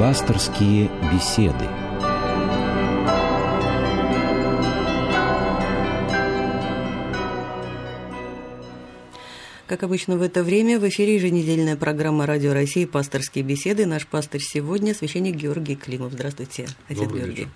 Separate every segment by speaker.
Speaker 1: Пасторские беседы.
Speaker 2: Как обычно в это время в эфире еженедельная программа «Радио России. Пасторские беседы». Наш пастор сегодня – священник Георгий Климов. Здравствуйте, отец
Speaker 3: Добрый
Speaker 2: Георгий.
Speaker 3: вечер.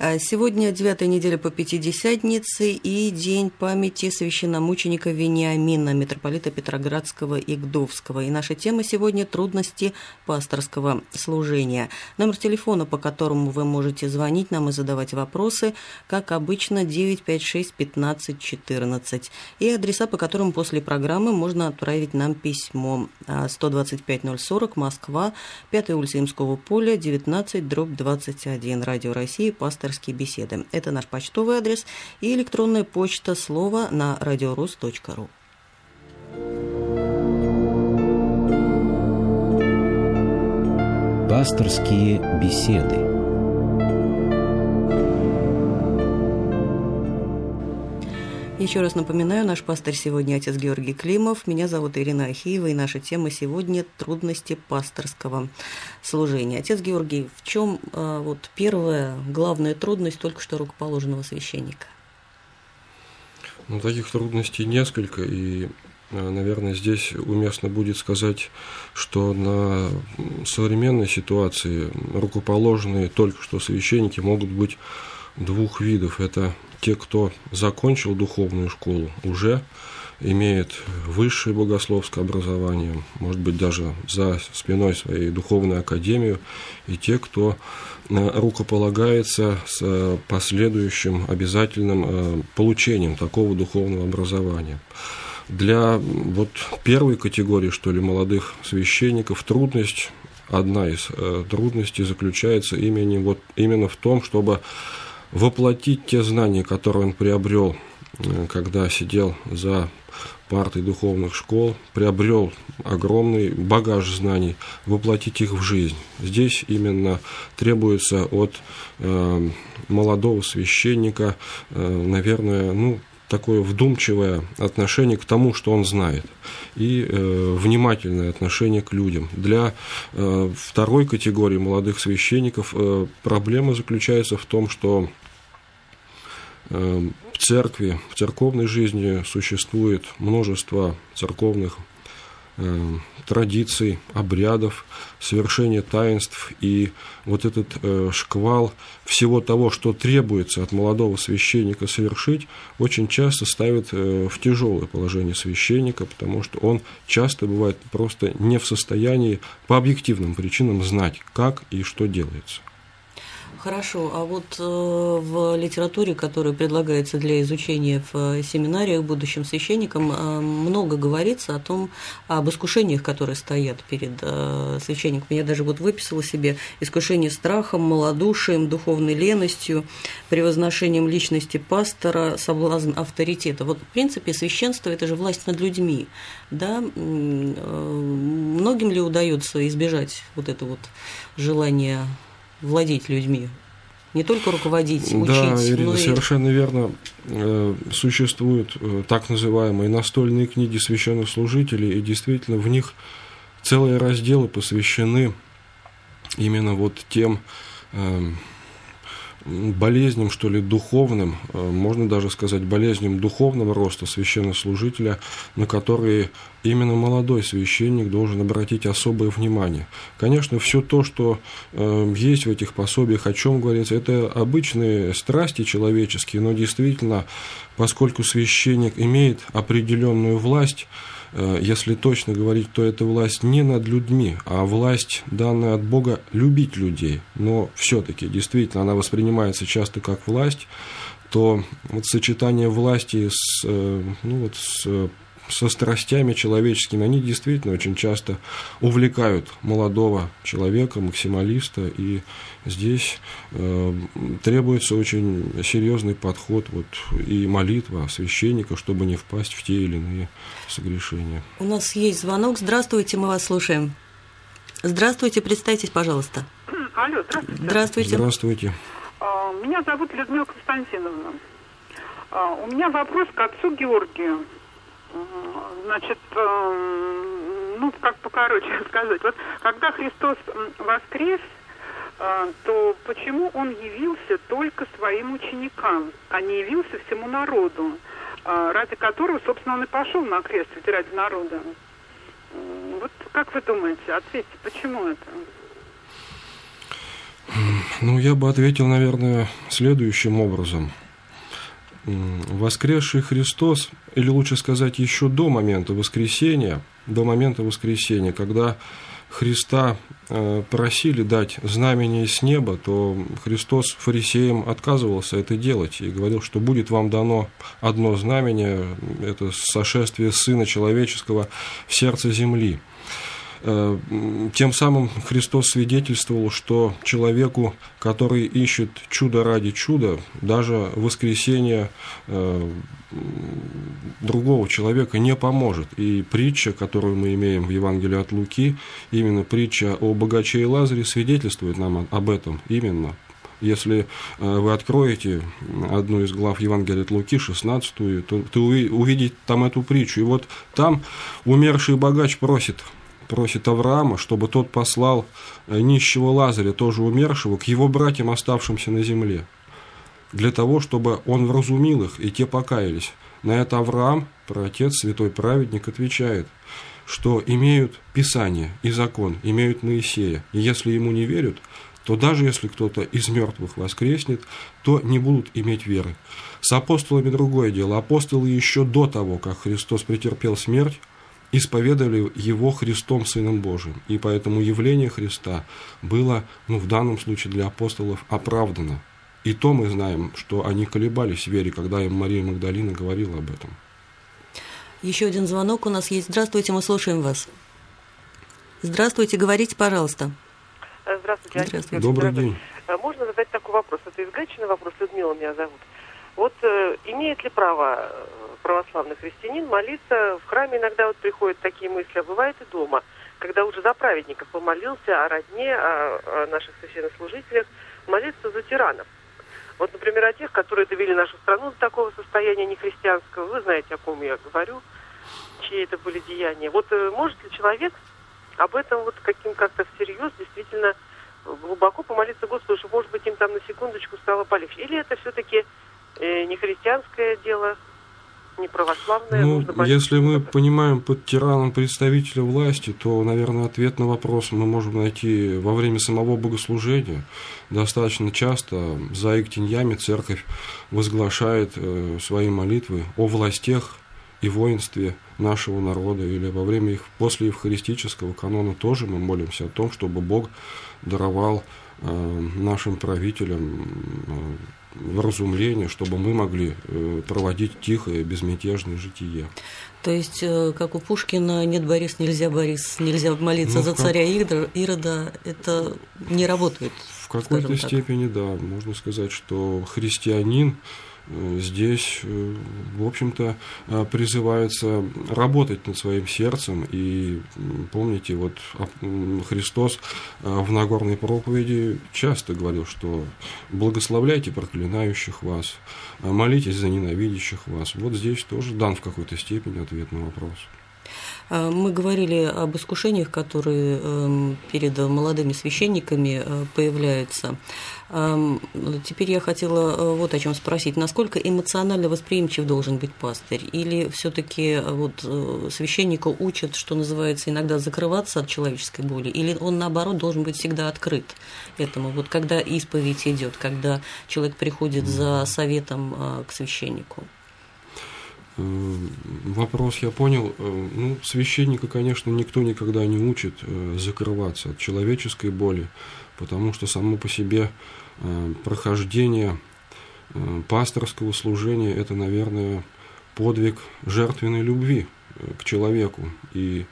Speaker 2: А, Сегодня девятая неделя по Пятидесятнице и день памяти священномученика Вениамина, митрополита Петроградского и Гдовского. И наша тема сегодня – трудности пасторского служения. Номер телефона, по которому вы можете звонить нам и задавать вопросы, как обычно, 956 15 14. И адреса, по которым после программы можно отправить нам письмо. А, 125-040, Москва, 5 улица Имского поля, 19, дробь 21. Радио России, пасторские беседы. Это наш почтовый адрес и электронная почта слова на радиорус.ру.
Speaker 1: Пасторские беседы.
Speaker 2: Еще раз напоминаю, наш пастор сегодня отец Георгий Климов. Меня зовут Ирина Ахиева, и наша тема сегодня – трудности пасторского служения. Отец Георгий, в чем а, вот первая главная трудность только что рукоположенного священника?
Speaker 3: Ну, таких трудностей несколько, и, э, наверное, здесь уместно будет сказать, что на современной ситуации рукоположенные только что священники могут быть двух видов. Это те, кто закончил духовную школу, уже имеет высшее богословское образование, может быть, даже за спиной своей духовной академию, и те, кто э, рукополагается с э, последующим обязательным э, получением такого духовного образования. Для вот первой категории, что ли, молодых священников трудность, одна из трудностей заключается именно, вот, именно в том, чтобы воплотить те знания, которые он приобрел, когда сидел за партой духовных школ, приобрел огромный багаж знаний, воплотить их в жизнь. Здесь именно требуется от э, молодого священника, э, наверное, ну, такое вдумчивое отношение к тому, что он знает, и э, внимательное отношение к людям. Для э, второй категории молодых священников э, проблема заключается в том, что э, в церкви, в церковной жизни существует множество церковных э, традиций, обрядов, совершения таинств, и вот этот э, шквал всего того, что требуется от молодого священника совершить, очень часто ставит э, в тяжелое положение священника, потому что он часто бывает просто не в состоянии по объективным причинам знать, как и что делается.
Speaker 2: Хорошо, а вот э, в литературе, которая предлагается для изучения в семинариях будущим священникам, э, много говорится о том, об искушениях, которые стоят перед э, священником. Я даже вот выписала себе искушение страхом, малодушием, духовной леностью, превозношением личности пастора, соблазн авторитета. Вот, в принципе, священство – это же власть над людьми. Да? Многим ли удается избежать вот это вот желание владеть людьми, не только руководить, учить,
Speaker 3: да, Ирина,
Speaker 2: но и...
Speaker 3: совершенно верно. Существуют так называемые настольные книги священных служителей, и действительно в них целые разделы посвящены именно вот тем болезням, что ли, духовным, э, можно даже сказать, болезням духовного роста священнослужителя, на которые именно молодой священник должен обратить особое внимание. Конечно, все то, что э, есть в этих пособиях, о чем говорится, это обычные страсти человеческие, но действительно, поскольку священник имеет определенную власть, если точно говорить, то это власть не над людьми, а власть, данная от Бога, любить людей. Но все-таки, действительно, она воспринимается часто как власть, то вот сочетание власти с, э, ну, вот с со страстями человеческими, они действительно очень часто увлекают молодого человека, максималиста, и здесь э, требуется очень серьезный подход вот, и молитва священника, чтобы не впасть в те или иные согрешения.
Speaker 2: У нас есть звонок. Здравствуйте, мы вас слушаем. Здравствуйте, представьтесь, пожалуйста.
Speaker 4: Алло, здравствуйте.
Speaker 2: Здравствуйте.
Speaker 3: Здравствуйте.
Speaker 4: А, Меня зовут Людмила Константиновна. А, У меня вопрос к отцу Георгию. Значит, эм, ну, как покороче сказать. Вот когда Христос воскрес, а, то почему он явился только своим ученикам, а не явился всему народу, а, ради которого, собственно, он и пошел на крест, ведь ради народа? Вот как вы думаете, ответьте, почему это?
Speaker 3: Ну, я бы ответил, наверное, следующим образом. Воскресший Христос, или лучше сказать, еще до момента воскресения, до момента воскресения, когда Христа э, просили дать знамение с неба, то Христос фарисеям отказывался это делать и говорил, что будет вам дано одно знамение, это сошествие Сына Человеческого в сердце земли. Э, тем самым Христос свидетельствовал, что человеку, который ищет чудо ради чуда, даже воскресение э, другого человека не поможет. И притча, которую мы имеем в Евангелии от Луки, именно притча о богаче и Лазаре свидетельствует нам об этом именно. Если э, вы откроете одну из глав Евангелия от Луки, 16, то, то увидите там эту притчу. И вот там умерший богач просит – просит Авраама, чтобы тот послал э, нищего Лазаря, тоже умершего, к его братьям, оставшимся на земле, для того, чтобы он вразумил их, и те покаялись. На это Авраам, праотец, святой праведник, отвечает, что имеют Писание и закон, имеют Моисея, и если ему не верят, то даже если кто-то из мертвых воскреснет, то не будут иметь веры. С апостолами другое дело. Апостолы еще до того, как Христос претерпел смерть, исповедовали его Христом Сыном Божиим. И поэтому явление Христа было, ну, в данном случае для апостолов оправдано. И то мы знаем, что они колебались в вере, когда им Мария Магдалина говорила об этом.
Speaker 2: Еще один звонок у нас есть. Здравствуйте, мы слушаем вас. Здравствуйте, говорите, пожалуйста.
Speaker 5: Здравствуйте,
Speaker 3: Здравствуйте. Добрый день.
Speaker 5: А можно задать такой вопрос? Это из Гатчины вопрос, Людмила меня зовут. Вот э, имеет ли право православный христианин молиться в храме иногда вот приходят такие мысли, а бывает и дома, когда уже за праведников помолился, о родне, о, о наших священнослужителях, молиться за тиранов. Вот, например, о тех, которые довели нашу страну до такого состояния нехристианского. Вы знаете, о ком я говорю, чьи это были деяния. Вот э, может ли человек об этом вот каким как-то всерьез действительно глубоко помолиться Господу, что, может быть, им там на секундочку стало полегче? Или это все-таки э, не христианское дело, не православные.
Speaker 3: Ну, если мы понимаем под тираном представителя власти, то, наверное, ответ на вопрос мы можем найти во время самого богослужения. Достаточно часто за Иктиньями церковь возглашает э, свои молитвы о властях и воинстве нашего народа, или во время их после евхаристического канона тоже мы молимся о том, чтобы Бог даровал э, нашим правителям э, вразумление, чтобы мы могли э, проводить тихое, безмятежное житие.
Speaker 2: То есть, э, как у Пушкина, нет, Борис, нельзя, Борис, нельзя молиться ну, за царя как... Ирода, это не работает.
Speaker 3: В какой-то степени, да, можно сказать, что христианин здесь, э, в общем-то, э, призывается работать над своим сердцем. И помните, вот Христос в Нагорной проповеди часто говорил, что благословляйте проклинающих вас, молитесь за ненавидящих вас. Вот здесь тоже дан в какой-то степени ответ на вопрос.
Speaker 2: А, мы говорили об искушениях, которые эм, перед молодыми священниками э, появляются. Теперь я хотела э, вот о чем спросить. Насколько эмоционально восприимчив должен быть пастырь? Или все таки э, вот священника учат, что называется, иногда закрываться от человеческой боли? Или он, наоборот, должен быть всегда открыт этому? Вот когда исповедь идет, когда человек приходит за советом к священнику?
Speaker 3: Э, вопрос я понял. Э, ну, священника, конечно, никто никогда не учит э, закрываться от человеческой боли, потому что само по себе прохождение пасторского служения – это, наверное, подвиг жертвенной любви к человеку. И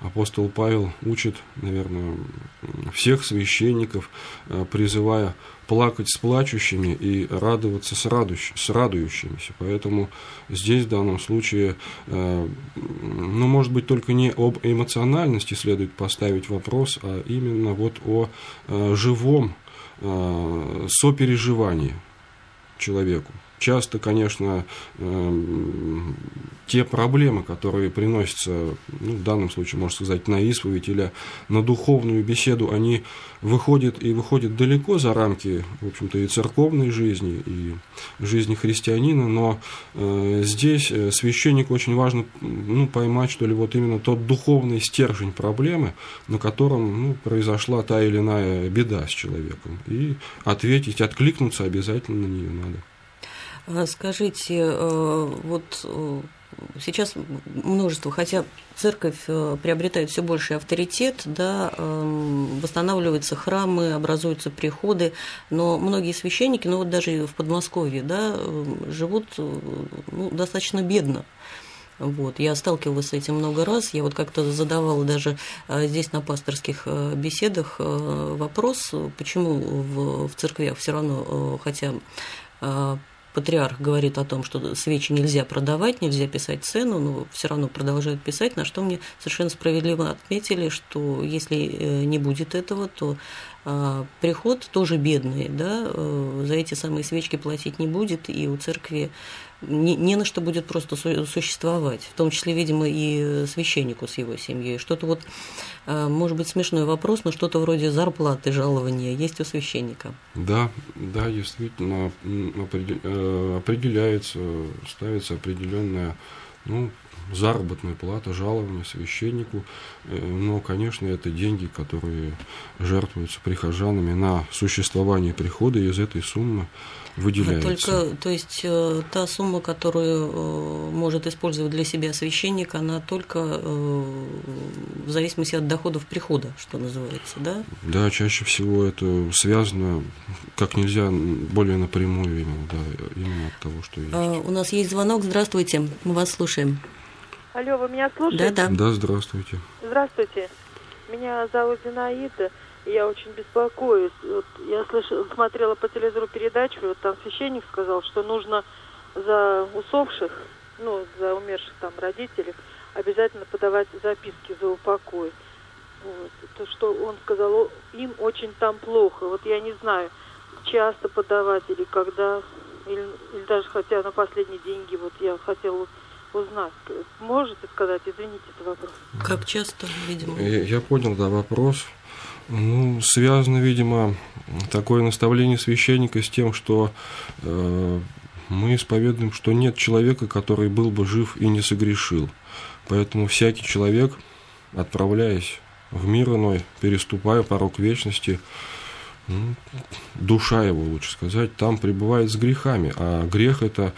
Speaker 3: апостол Павел учит, наверное, всех священников, э, призывая плакать с плачущими и радоваться с, радующ, с радующимися. Поэтому здесь в данном случае, э, ну, может быть, только не об эмоциональности следует поставить вопрос, а именно вот о э, живом сопереживании человеку. Часто, конечно, эм, те проблемы, которые приносятся, ну, в данном случае, можно сказать, на исповедь или на духовную беседу, они выходят и выходят далеко за рамки, в общем-то, и церковной жизни, и жизни христианина, но э, здесь э, священнику очень важно ну, поймать, что ли, вот именно тот духовный стержень проблемы, на котором ну, произошла та или иная беда с человеком, и ответить, откликнуться обязательно на нее надо.
Speaker 2: А скажите, э, вот э, сейчас множество, хотя церковь э, приобретает все больший авторитет, да, эм, восстанавливаются храмы, образуются приходы, но многие священники, ну вот даже в Подмосковье, да, живут ну, достаточно бедно. Вот. Я сталкивалась с этим много раз. Я вот как-то задавала даже здесь на пасторских беседах вопрос, почему в, в церквях все равно, хотя патриарх говорит о том, что свечи нельзя продавать, нельзя писать цену, но все равно продолжают писать, на что мне совершенно справедливо отметили, что если э, не будет этого, то а, приход тоже бедный, да, э, за эти самые свечки платить не будет, и у церкви не, не на что будет просто существовать, в том числе, видимо, и священнику с его семьей. Что-то вот, а, может быть, смешной вопрос, но что-то вроде зарплаты, жалования есть у священника.
Speaker 3: Да, да, действительно э, определяется, ставится определенная ну, заработная плата, жалование священнику. Э, но, конечно, это деньги, которые жертвуются прихожанами на существование прихода, и из этой суммы выделяется.
Speaker 2: Только, то есть э, та сумма, которую э, может использовать для себя священник, она только в зависимости от доходов прихода, что называется, да?
Speaker 3: Да, чаще всего это связано как нельзя более напрямую именно, да, именно от того, что есть. А,
Speaker 2: у нас есть звонок, здравствуйте, мы вас слушаем.
Speaker 6: Алло, вы меня слушаете?
Speaker 2: Да, да.
Speaker 3: Да, здравствуйте.
Speaker 6: Здравствуйте. Меня зовут Зинаида, я очень беспокоюсь. Вот я слышала, смотрела по телевизору передачу, вот там священник сказал, что нужно за усопших, ну, за умерших там родителей, обязательно подавать записки за упокой. Вот. То, что он сказал, им очень там плохо. Вот я не знаю, часто подавать или когда, или, или даже хотя на последние деньги, вот я хотела узнать. Можете сказать, извините, это вопрос.
Speaker 2: Как часто, видимо?
Speaker 3: Я, я понял, да, вопрос. Ну, связано, видимо, такое наставление священника с тем, что э, мы исповедуем, что нет человека, который был бы жив и не согрешил. Поэтому всякий человек, отправляясь в мир иной, переступая порог вечности, ну, душа его, лучше сказать, там пребывает с грехами. А грех – это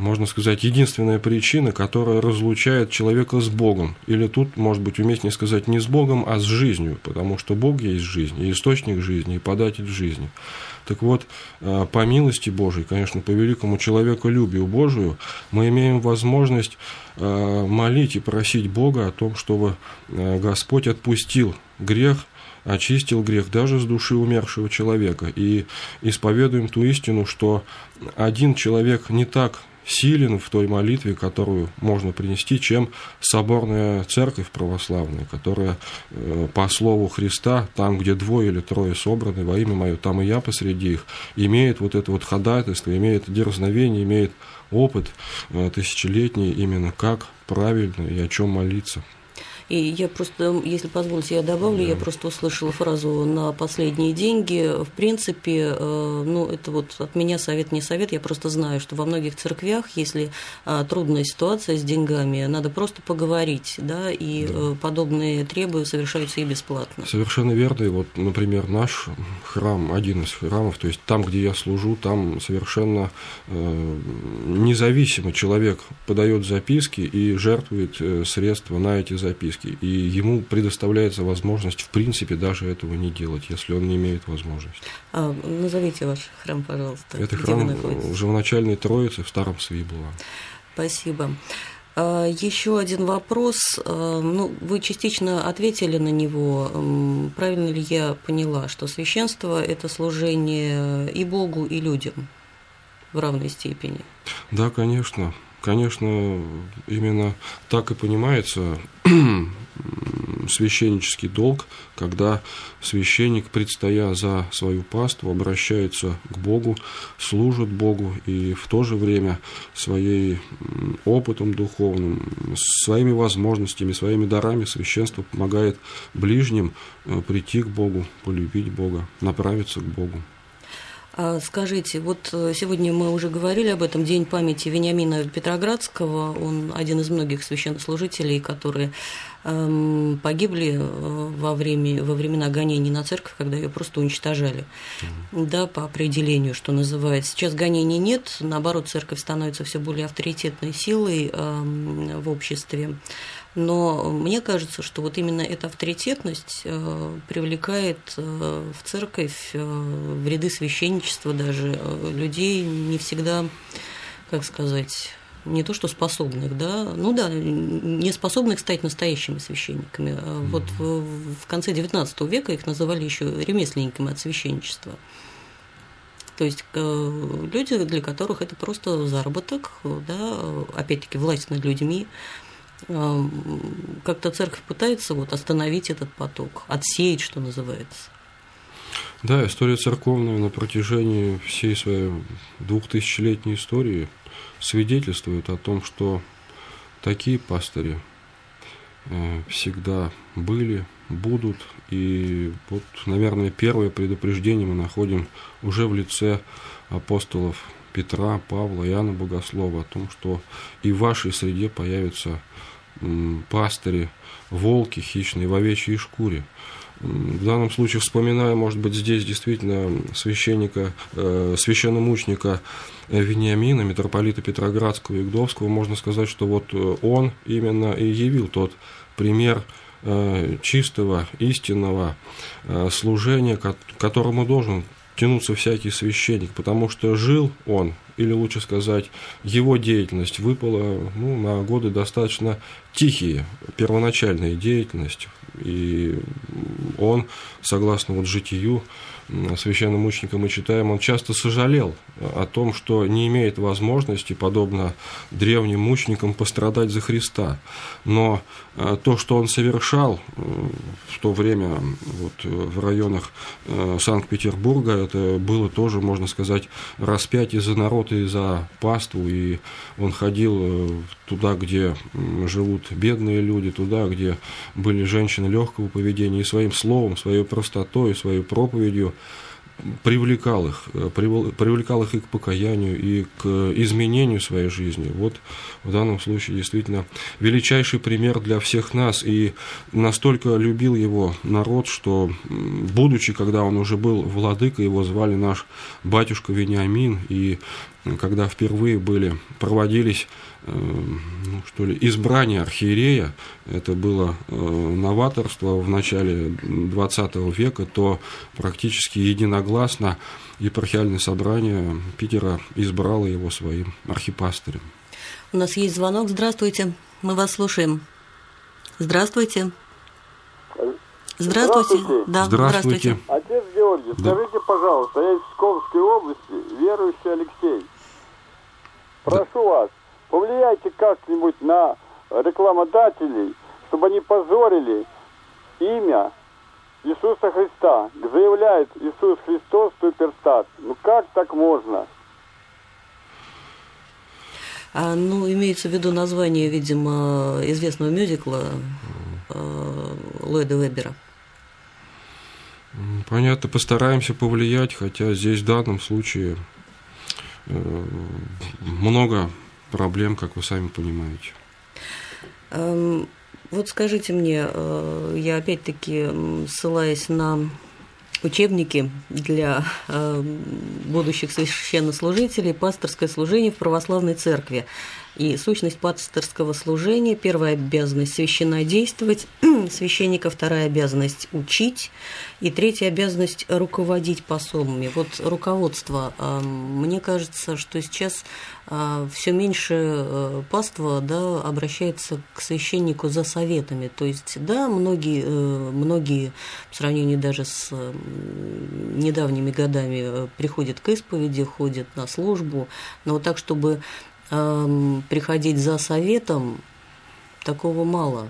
Speaker 3: можно сказать, единственная причина, которая разлучает человека с Богом. Или тут, может быть, уместнее сказать не с Богом, а с жизнью, потому что Бог есть жизнь, и источник жизни, и податель жизни. Так вот, э, по милости Божией, конечно, по великому человеколюбию Божию, мы имеем возможность э, молить и просить Бога о том, чтобы э, Господь отпустил грех, очистил грех даже с души умершего человека. И исповедуем ту истину, что один человек не так силен в той молитве, которую можно принести, чем соборная церковь православная, которая э, по слову Христа, там, где двое или трое собраны во имя Мое, там и я посреди их, имеет вот это вот ходатайство, имеет дерзновение, имеет опыт э, тысячелетний именно как правильно и о чем молиться.
Speaker 2: И я просто, если позволите, я добавлю, да. я просто услышала фразу «на последние деньги». В принципе, э, ну, это вот от меня совет, не совет, я просто знаю, что во многих церквях, если э, трудная ситуация с деньгами, надо просто поговорить, да, и да. Э, подобные требы совершаются и бесплатно.
Speaker 3: Совершенно верно. И вот, например, наш храм, один из храмов, то есть там, где я служу, там совершенно независимо человек подает записки и жертвует средства на эти записки физически, и ему предоставляется возможность, в принципе, даже этого не делать, если он не имеет возможности.
Speaker 2: А, назовите ваш храм, пожалуйста.
Speaker 3: Это храм Живоначальной Троицы в Старом Свиблово.
Speaker 2: Спасибо. А, еще один вопрос. А, ну, вы частично ответили на него. Правильно ли я поняла, что священство – это служение и Богу, и людям в равной степени?
Speaker 3: Да, конечно. Конечно, именно так и понимается священнический долг, когда священник, предстоя за свою паству, обращается к Богу, служит Богу и в то же время своей опытом духовным, своими возможностями, своими дарами священство помогает ближним э, прийти к Богу, полюбить Бога, направиться к Богу.
Speaker 2: А скажите, вот э, сегодня мы уже говорили об этом, День памяти Вениамина Петроградского, он один из многих священнослужителей, которые эм, погибли э, во, время, во времена гонений на церковь, когда ее просто уничтожали, mm-hmm. да, по определению, что называется. Сейчас гонений нет, наоборот, церковь становится все более авторитетной силой эм, в обществе. Но мне кажется, что вот именно эта авторитетность э, привлекает э, в церковь, э, в ряды священничества даже людей не всегда, как сказать, не то что способных, да, ну да, не способных стать настоящими священниками. Mm-hmm. Вот в, в конце XIX века их называли еще ремесленниками от священничества. То есть люди, для которых это просто заработок, да, опять-таки власть над людьми, как-то церковь пытается вот остановить этот поток, отсеять, что называется.
Speaker 3: Да, история церковная на протяжении всей своей двухтысячелетней истории свидетельствует о том, что такие пастыри э, всегда были, будут. И вот, наверное, первое предупреждение мы находим уже в лице апостолов Петра, Павла, Иоанна Богослова о том, что и в вашей среде появятся пастыри, волки хищные в овечьей шкуре. В данном случае, вспоминая, может быть, здесь действительно священника, э, священномученика Вениамина, митрополита Петроградского и Гдовского, можно сказать, что вот э, он именно и явил тот пример э, чистого, истинного э, служения, которому должен тянуться всякий священник, потому что жил он, или лучше сказать, его деятельность выпала ну, на годы достаточно тихие, первоначальная деятельность, и он, согласно вот житию, священномученика мы читаем, он часто сожалел о том, что не имеет возможности, подобно древним мученикам, пострадать за Христа. Но э, то, что он совершал э, в то время вот, в районах э, Санкт-Петербурга, это было тоже, можно сказать, распятие за народ и за паству, и он ходил туда, где живут бедные люди, туда, где были женщины легкого поведения, и своим словом, своей простотой, своей проповедью привлекал их, э, привлекал их и к покаянию, и к изменению своей жизни. Вот в данном случае действительно величайший пример для всех нас. И настолько любил его народ, что, будучи, когда он уже был владыкой, его звали наш батюшка Вениамин, и когда впервые были, проводились Э, ну, что ли, избрание архиерея, это было э, новаторство в начале 20 века, то практически единогласно епархиальное собрание Питера избрало его своим архипастырем.
Speaker 2: У нас есть звонок. Здравствуйте, мы вас слушаем. Здравствуйте. Здравствуйте. Здравствуйте.
Speaker 3: Да, здравствуйте.
Speaker 7: Отец Георгий, да. скажите, пожалуйста, я из Псковской области, верующий Алексей. Прошу да. вас, повлияйте как-нибудь на рекламодателей, чтобы они позорили имя Иисуса Христа. Заявляет Иисус Христос суперстат. Ну как так можно?
Speaker 2: А, ну, имеется в виду название, видимо, известного мюзикла э, Ллойда Вебера.
Speaker 3: Понятно, постараемся повлиять, хотя здесь в данном случае э, много проблем, как вы сами понимаете.
Speaker 2: Эм, вот скажите мне, э, я опять-таки ссылаясь на учебники для э, будущих священнослужителей, пасторское служение в православной церкви. И сущность пасторского служения, первая обязанность священнодействовать, священника вторая обязанность учить, и третья обязанность руководить пособами. Вот руководство. А, мне кажется, что сейчас а, все меньше э, паства да, обращается к священнику за советами. То есть, да, многие, э, многие в сравнении даже с недавними годами э, приходят к исповеди, ходят на службу, но вот так, чтобы приходить за советом, такого мало.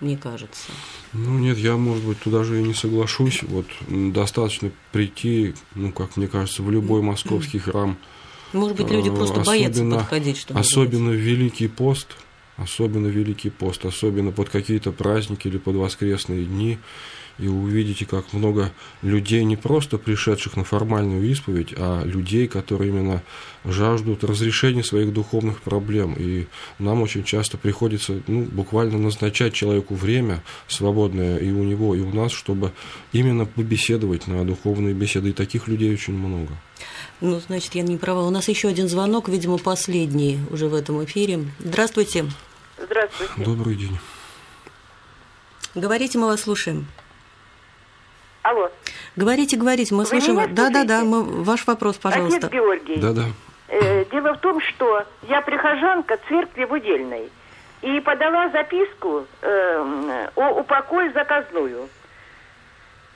Speaker 2: мне кажется.
Speaker 3: Ну нет, я, может быть, туда же и не соглашусь. Вот достаточно прийти, ну, как мне кажется, в любой московский храм.
Speaker 2: Может быть, люди просто особенно, боятся подходить,
Speaker 3: чтобы Особенно в Великий пост, особенно Великий пост, особенно под какие-то праздники или под воскресные дни – и увидите, как много людей, не просто пришедших на формальную исповедь, а людей, которые именно жаждут разрешения своих духовных проблем. И нам очень часто приходится ну, буквально назначать человеку время свободное и у него, и у нас, чтобы именно побеседовать на духовные беседы. И таких людей очень много.
Speaker 2: Ну, значит, я не права. У нас еще один звонок, видимо, последний уже в этом эфире. Здравствуйте.
Speaker 8: Здравствуйте.
Speaker 3: Добрый день.
Speaker 2: Говорите, мы вас слушаем.
Speaker 8: Алло.
Speaker 2: Говорите, говорите, мы Вы слышим. Да, да, да, мы, ваш вопрос, пожалуйста.
Speaker 8: Отец Георгий.
Speaker 3: Да, да.
Speaker 8: Э, дело в том, что я прихожанка церкви в Удельной и подала записку э, о упокой заказную.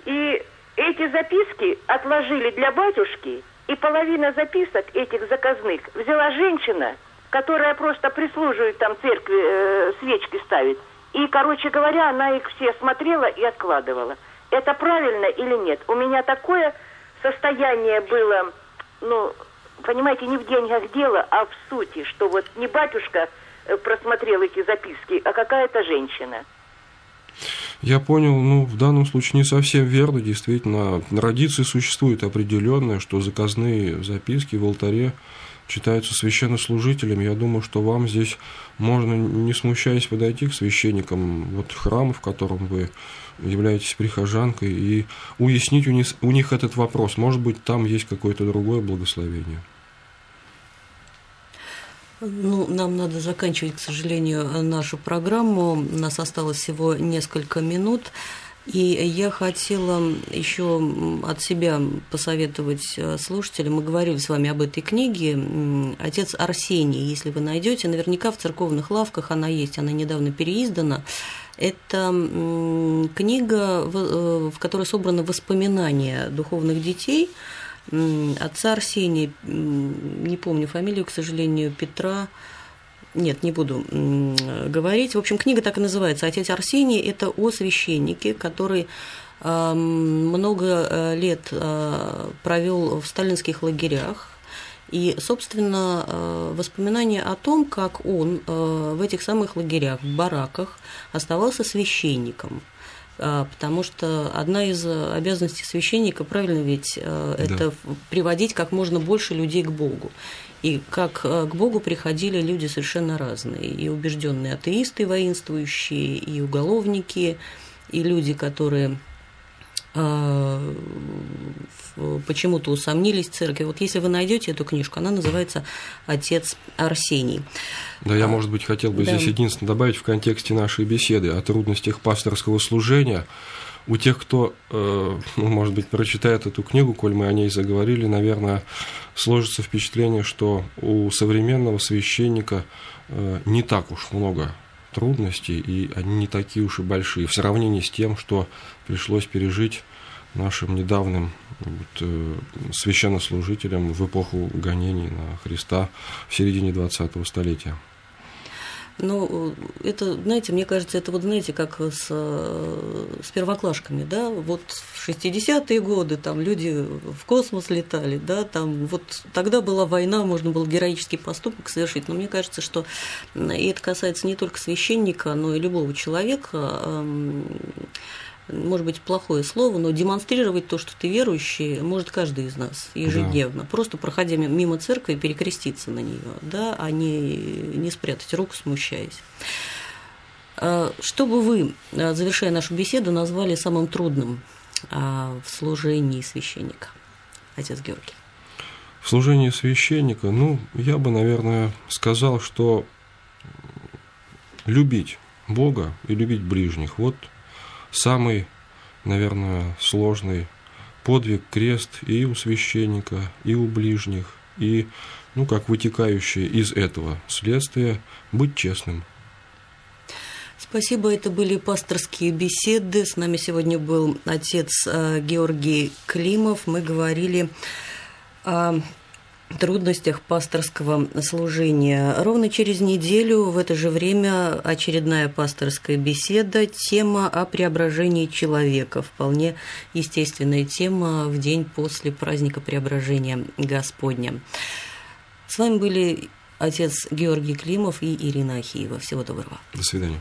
Speaker 8: И эти записки отложили для батюшки, и половина записок этих заказных взяла женщина, которая просто прислуживает там церкви, э, свечки ставит. И, короче говоря, она их все смотрела и откладывала это правильно или нет? У меня такое состояние было, ну, понимаете, не в деньгах дело, а в сути, что вот не батюшка э, просмотрел эти записки, а какая-то женщина.
Speaker 3: Я понял, ну, в данном случае не совсем верно, действительно. Традиция существует определенная, что заказные записки в алтаре читаются священнослужителем. Я думаю, что вам здесь можно, не смущаясь, подойти к священникам вот храма, в котором вы являетесь прихожанкой, и уяснить у них, у них этот вопрос. Может быть, там есть какое-то другое благословение.
Speaker 2: Ну, нам надо заканчивать, к сожалению, нашу программу. У нас осталось всего несколько минут. И я хотела еще от себя посоветовать э, слушателям. Мы говорили с вами об этой книге «Отец Арсений». Если вы найдете, наверняка в церковных лавках она есть, она недавно переиздана. Это книга, э, в которой собраны воспоминания духовных детей отца Арсения, не помню фамилию, к сожалению, Петра, нет, не буду говорить. В общем, книга так и называется «Отец Арсений». Это о священнике, который много э, лет э, провел в сталинских лагерях, и, собственно, э, воспоминания о том, как он в этих самых лагерях, в бараках, оставался священником. Потому что одна из обязанностей священника, правильно ведь, это да. приводить как можно больше людей к Богу. И как к Богу приходили люди совершенно разные. И убежденные атеисты воинствующие, и уголовники, и люди, которые почему-то усомнились в церкви. Вот если вы найдете эту книжку, она называется «Отец Арсений».
Speaker 3: Да, я, может быть, хотел бы да. здесь единственное добавить в контексте нашей беседы о трудностях пасторского служения. У тех, кто, э, ну, может быть, прочитает эту книгу, коль мы о ней заговорили, наверное, сложится впечатление, что у современного священника э, не так уж много трудностей, и они не такие уж и большие в сравнении с тем, что пришлось пережить нашим недавним вот, э, священнослужителям в эпоху гонений на Христа в середине 20-го столетия.
Speaker 2: Ну, это, знаете, мне кажется, это вот, знаете, как с, с первоклашками, да, вот в 60-е годы там люди в космос летали, да, там вот тогда была война, можно было героический поступок совершить, но мне кажется, что и это касается не только священника, но и любого человека, может быть, плохое слово, но демонстрировать то, что ты верующий, может каждый из нас ежедневно. Да. Просто проходя мимо церкви, перекреститься на нее, да, а не, не спрятать руку, смущаясь. А, что бы вы, а, завершая нашу беседу, назвали самым трудным а, в служении священника, отец Георгий?
Speaker 3: В служении священника, ну, я бы, наверное, сказал, что любить Бога и любить ближних. Вот самый, наверное, сложный подвиг, крест и у священника, и у ближних, и, ну, как вытекающее из этого следствие, быть честным.
Speaker 2: Спасибо, это были пасторские беседы. С нами сегодня был отец э, Георгий Климов. Мы говорили о трудностях пасторского служения. Ровно через неделю в это же время очередная пасторская беседа, тема о преображении человека. Вполне естественная тема в день после праздника преображения Господня. С вами были отец Георгий Климов и Ирина Ахиева. Всего доброго.
Speaker 3: До свидания.